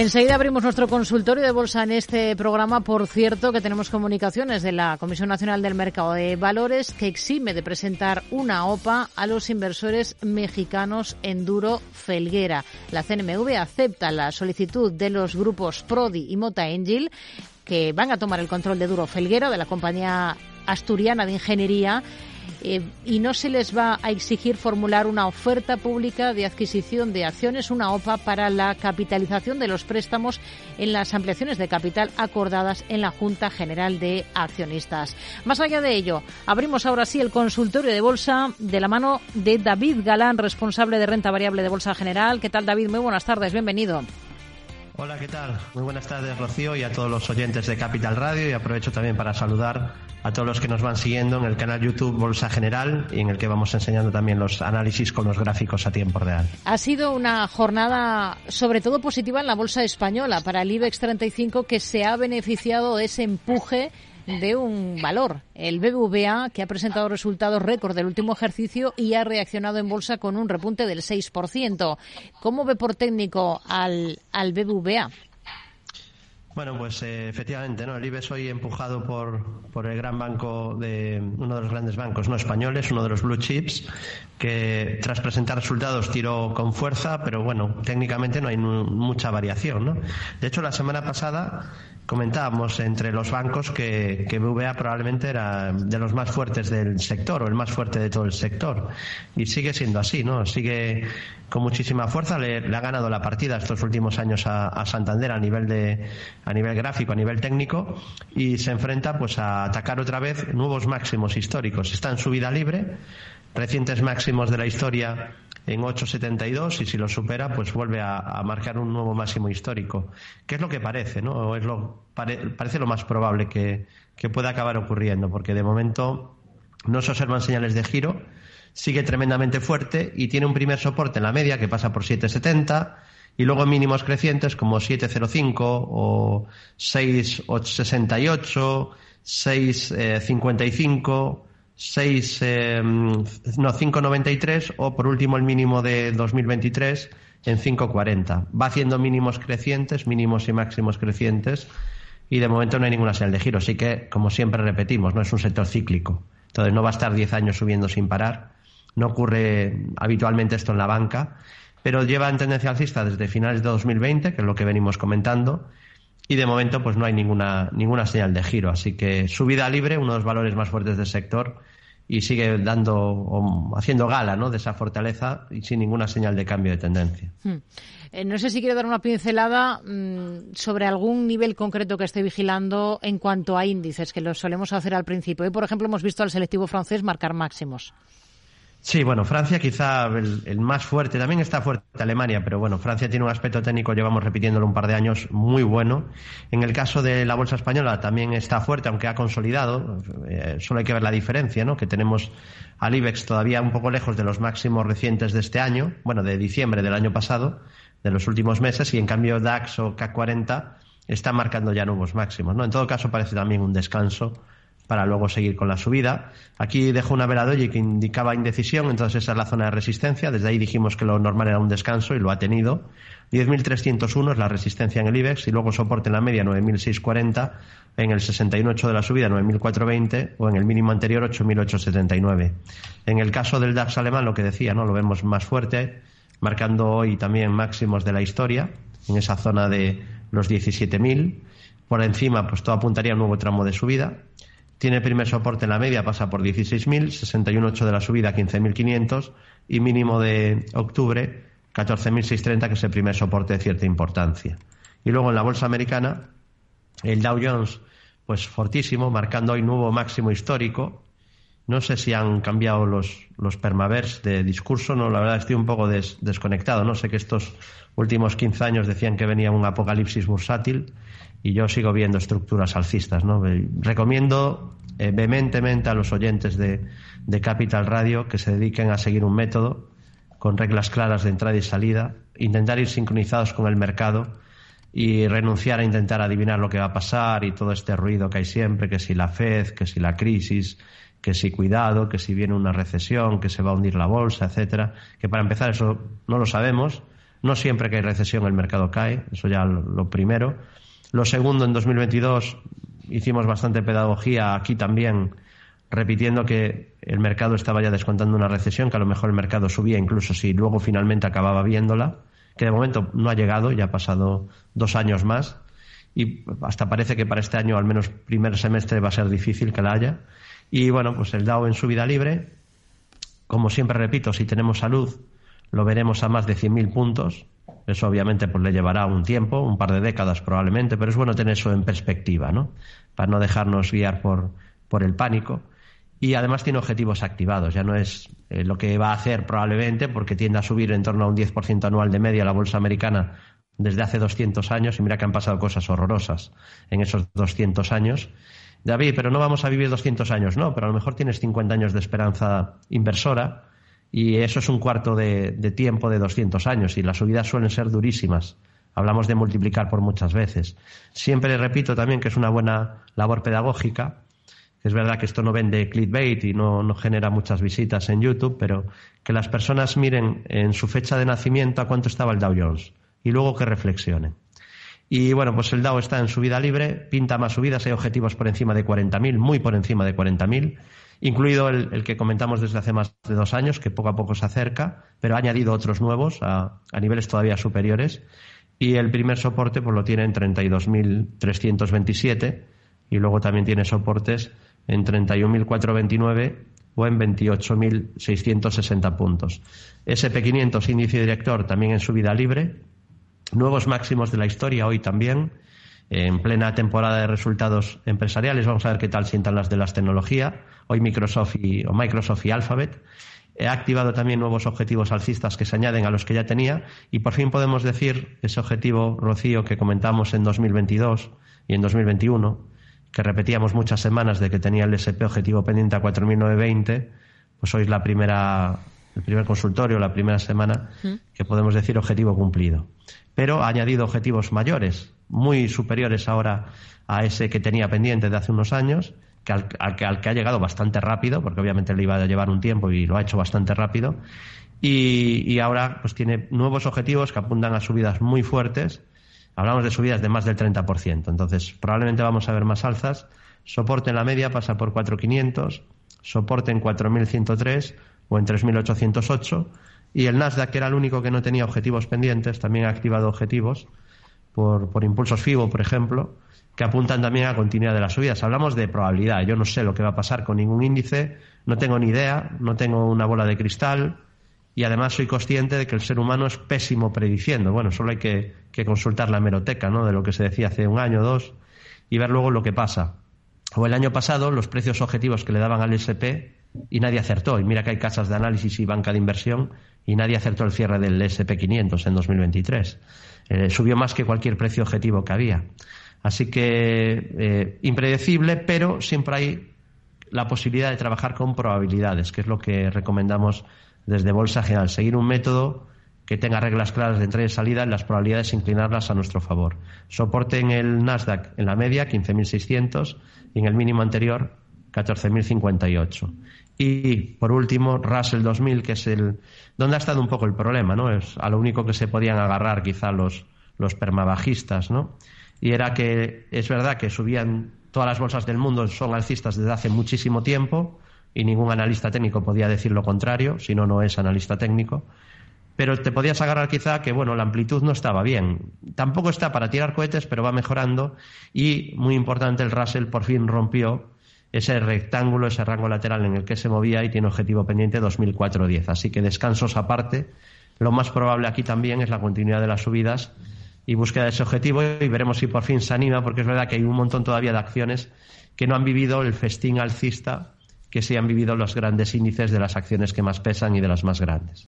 Enseguida abrimos nuestro consultorio de bolsa en este programa. Por cierto, que tenemos comunicaciones de la Comisión Nacional del Mercado de Valores que exime de presentar una OPA a los inversores mexicanos en Duro Felguera. La CNMV acepta la solicitud de los grupos Prodi y Mota Angel que van a tomar el control de Duro Felguera, de la compañía asturiana de ingeniería eh, y no se les va a exigir formular una oferta pública de adquisición de acciones, una OPA, para la capitalización de los préstamos en las ampliaciones de capital acordadas en la Junta General de Accionistas. Más allá de ello, abrimos ahora sí el consultorio de bolsa de la mano de David Galán, responsable de renta variable de Bolsa General. ¿Qué tal, David? Muy buenas tardes, bienvenido. Hola, ¿qué tal? Muy buenas tardes, Rocío, y a todos los oyentes de Capital Radio. Y aprovecho también para saludar a todos los que nos van siguiendo en el canal YouTube Bolsa General y en el que vamos enseñando también los análisis con los gráficos a tiempo real. Ha sido una jornada sobre todo positiva en la Bolsa Española para el IBEX 35 que se ha beneficiado de ese empuje de un valor, el BBVA, que ha presentado resultados récord del último ejercicio y ha reaccionado en bolsa con un repunte del 6%. ¿Cómo ve por técnico al, al BBVA? Bueno, pues eh, efectivamente, ¿no? El IBEX hoy empujado por, por el gran banco de uno de los grandes bancos no españoles, uno de los blue chips, que tras presentar resultados tiró con fuerza, pero bueno, técnicamente no hay mucha variación, ¿no? De hecho, la semana pasada comentábamos entre los bancos que, que BVA probablemente era de los más fuertes del sector o el más fuerte de todo el sector. Y sigue siendo así, ¿no? Sigue con muchísima fuerza. Le, ha ganado la partida estos últimos años a, Santander a nivel de a nivel gráfico, a nivel técnico y se enfrenta pues a atacar otra vez nuevos máximos históricos. Está en subida libre, recientes máximos de la historia en 8,72 y si lo supera, pues vuelve a, marcar un nuevo máximo histórico. ¿Qué es lo que parece? ¿no? Es lo, parece lo más probable que, pueda acabar ocurriendo, porque de momento no se observan señales de giro, sigue tremendamente fuerte y tiene un primer soporte en la media que pasa por 7,70 y luego mínimos crecientes como 7,05 o 6,68, 6,55 6, eh, no, 5,93 o por último el mínimo de 2023 en 5,40. Va haciendo mínimos crecientes, mínimos y máximos crecientes y de momento no hay ninguna señal de giro. Así que, como siempre repetimos, no es un sector cíclico. Entonces no va a estar 10 años subiendo sin parar. No ocurre habitualmente esto en la banca, pero lleva en tendencia alcista desde finales de 2020, que es lo que venimos comentando, y de momento pues no hay ninguna, ninguna señal de giro. Así que subida libre, uno de los valores más fuertes del sector, y sigue dando haciendo gala ¿no? de esa fortaleza y sin ninguna señal de cambio de tendencia. Hmm. Eh, no sé si quiere dar una pincelada mm, sobre algún nivel concreto que esté vigilando en cuanto a índices, que lo solemos hacer al principio. Hoy, por ejemplo, hemos visto al selectivo francés marcar máximos. Sí, bueno, Francia quizá el, más fuerte, también está fuerte Alemania, pero bueno, Francia tiene un aspecto técnico, llevamos repitiéndolo un par de años, muy bueno. En el caso de la bolsa española también está fuerte, aunque ha consolidado, eh, solo hay que ver la diferencia, ¿no? Que tenemos al IBEX todavía un poco lejos de los máximos recientes de este año, bueno, de diciembre del año pasado, de los últimos meses, y en cambio DAX o CAC 40 está marcando ya nuevos máximos, ¿no? En todo caso parece también un descanso para luego seguir con la subida. Aquí dejo una vela doji que indicaba indecisión, entonces esa es la zona de resistencia. Desde ahí dijimos que lo normal era un descanso y lo ha tenido. 10.301 es la resistencia en el IBEX y luego soporte en la media 9.640, en el 61.8 de la subida 9.420 o en el mínimo anterior 8.879. En el caso del DAX alemán, lo que decía, ¿no? lo vemos más fuerte, marcando hoy también máximos de la historia, en esa zona de los 17.000. Por encima, pues todo apuntaría a un nuevo tramo de subida. Tiene primer soporte en la media, pasa por 16.000, 61.8 de la subida, 15.500 y mínimo de octubre, 14.630, que es el primer soporte de cierta importancia. Y luego en la bolsa americana, el Dow Jones, pues fortísimo, marcando hoy nuevo máximo histórico. No sé si han cambiado los, los permavers de discurso, no, la verdad estoy un poco desconectado. No sé que estos últimos 15 años decían que venía un apocalipsis bursátil y yo sigo viendo estructuras alcistas. ¿no? Recomiendo eh, vehementemente a los oyentes de, de Capital Radio que se dediquen a seguir un método con reglas claras de entrada y salida, intentar ir sincronizados con el mercado y renunciar a intentar adivinar lo que va a pasar y todo este ruido que hay siempre, que si la Fed, que si la crisis, que si cuidado, que si viene una recesión, que se va a hundir la bolsa, etcétera, que para empezar eso no lo sabemos, No siempre que hay recesión el mercado cae, eso ya lo primero. Lo segundo, en 2022 hicimos bastante pedagogía aquí también, repitiendo que el mercado estaba ya descontando una recesión, que a lo mejor el mercado subía incluso si luego finalmente acababa viéndola, que de momento no ha llegado, ya ha pasado dos años más y hasta parece que para este año, al menos primer semestre, va a ser difícil que la haya. Y bueno, pues el DAO en su vida libre, como siempre repito, si tenemos salud, lo veremos a más de 100.000 puntos. Eso obviamente pues le llevará un tiempo, un par de décadas probablemente, pero es bueno tener eso en perspectiva, ¿no? Para no dejarnos guiar por, por el pánico. Y además tiene objetivos activados, ya no es eh, lo que va a hacer probablemente, porque tiende a subir en torno a un 10% anual de media la bolsa americana desde hace 200 años, y mira que han pasado cosas horrorosas en esos 200 años. David, pero no vamos a vivir 200 años, no, pero a lo mejor tienes 50 años de esperanza inversora y eso es un cuarto de, tiempo de 200 años y las subidas suelen ser durísimas. Hablamos de multiplicar por muchas veces. Siempre repito también que es una buena labor pedagógica. Es verdad que esto no vende clickbait y no, no genera muchas visitas en YouTube, pero que las personas miren en su fecha de nacimiento a cuánto estaba el Dow Jones y luego que reflexionen. Y bueno, pues el Dow está en subida libre, pinta más subidas, hay objetivos por encima de 40.000, muy por encima de 40.000 incluido el, que comentamos desde hace más de dos años, que poco a poco se acerca, pero ha añadido otros nuevos a, niveles todavía superiores. Y el primer soporte pues, lo tiene en 32.327 y luego también tiene soportes en 31.429 o en 28.660 puntos. SP500 índice director también en subida libre. Nuevos máximos de la historia hoy también en plena temporada de resultados empresariales. Vamos a ver qué tal sientan las de las tecnologías. Hoy Microsoft y, o Microsoft y Alphabet. He activado también nuevos objetivos alcistas que se añaden a los que ya tenía y por fin podemos decir ese objetivo, Rocío, que comentamos en 2022 y en 2021, que repetíamos muchas semanas de que tenía el SP objetivo pendiente a 4.920, pues hoy es la primera, el primer consultorio, la primera semana que podemos decir objetivo cumplido. Pero ha añadido objetivos mayores, muy superiores ahora a ese que tenía pendiente de hace unos años, que al, que, ha llegado bastante rápido, porque obviamente le iba a llevar un tiempo y lo ha hecho bastante rápido. Y, ahora pues tiene nuevos objetivos que apuntan a subidas muy fuertes. Hablamos de subidas de más del 30%. Entonces, probablemente vamos a ver más alzas. Soporte en la media pasa por 4.500, soporte en 4.103 o en 3.808. Y el Nasdaq, que era el único que no tenía objetivos pendientes, también ha activado objetivos por, por impulsos FIBO, por ejemplo, que apuntan también a continuidad de las subidas. Hablamos de probabilidad. Yo no sé lo que va a pasar con ningún índice, no tengo ni idea, no tengo una bola de cristal y además soy consciente de que el ser humano es pésimo prediciendo. Bueno, solo hay que, consultar la hemeroteca ¿no? de lo que se decía hace un año o dos y ver luego lo que pasa. O el año pasado, los precios objetivos que le daban al SP y nadie acertó. Y mira que hay casas de análisis y banca de inversión y nadie acertó el cierre del SP500 en 2023. Eh, subió más que cualquier precio objetivo que había. Así que eh, impredecible, pero siempre hay la posibilidad de trabajar con probabilidades, que es lo que recomendamos desde Bolsa General. Seguir un método que tenga reglas claras de entrada y salida, en las probabilidades inclinarlas a nuestro favor. Soporte en el Nasdaq en la media, 15.600, y en el mínimo anterior, 14.058. Y por último, Russell 2000, que es el donde ha estado un poco el problema, ¿no? Es a lo único que se podían agarrar quizá los, los permabajistas, ¿no? Y era que es verdad que subían todas las bolsas del mundo, son alcistas desde hace muchísimo tiempo y ningún analista técnico podía decir lo contrario, si no, no es analista técnico. Pero te podías agarrar quizá que, bueno, la amplitud no estaba bien. Tampoco está para tirar cohetes, pero va mejorando y, muy importante, el Russell por fin rompió ese rectángulo, ese rango lateral en el que se movía y tiene objetivo pendiente 2004-10. Así que descansos aparte, lo más probable aquí también es la continuidad de las subidas y búsqueda de ese objetivo y veremos si por fin se anima, porque es verdad que hay un montón todavía de acciones que no han vivido el festín alcista que sí han vivido los grandes índices de las acciones que más pesan y de las más grandes.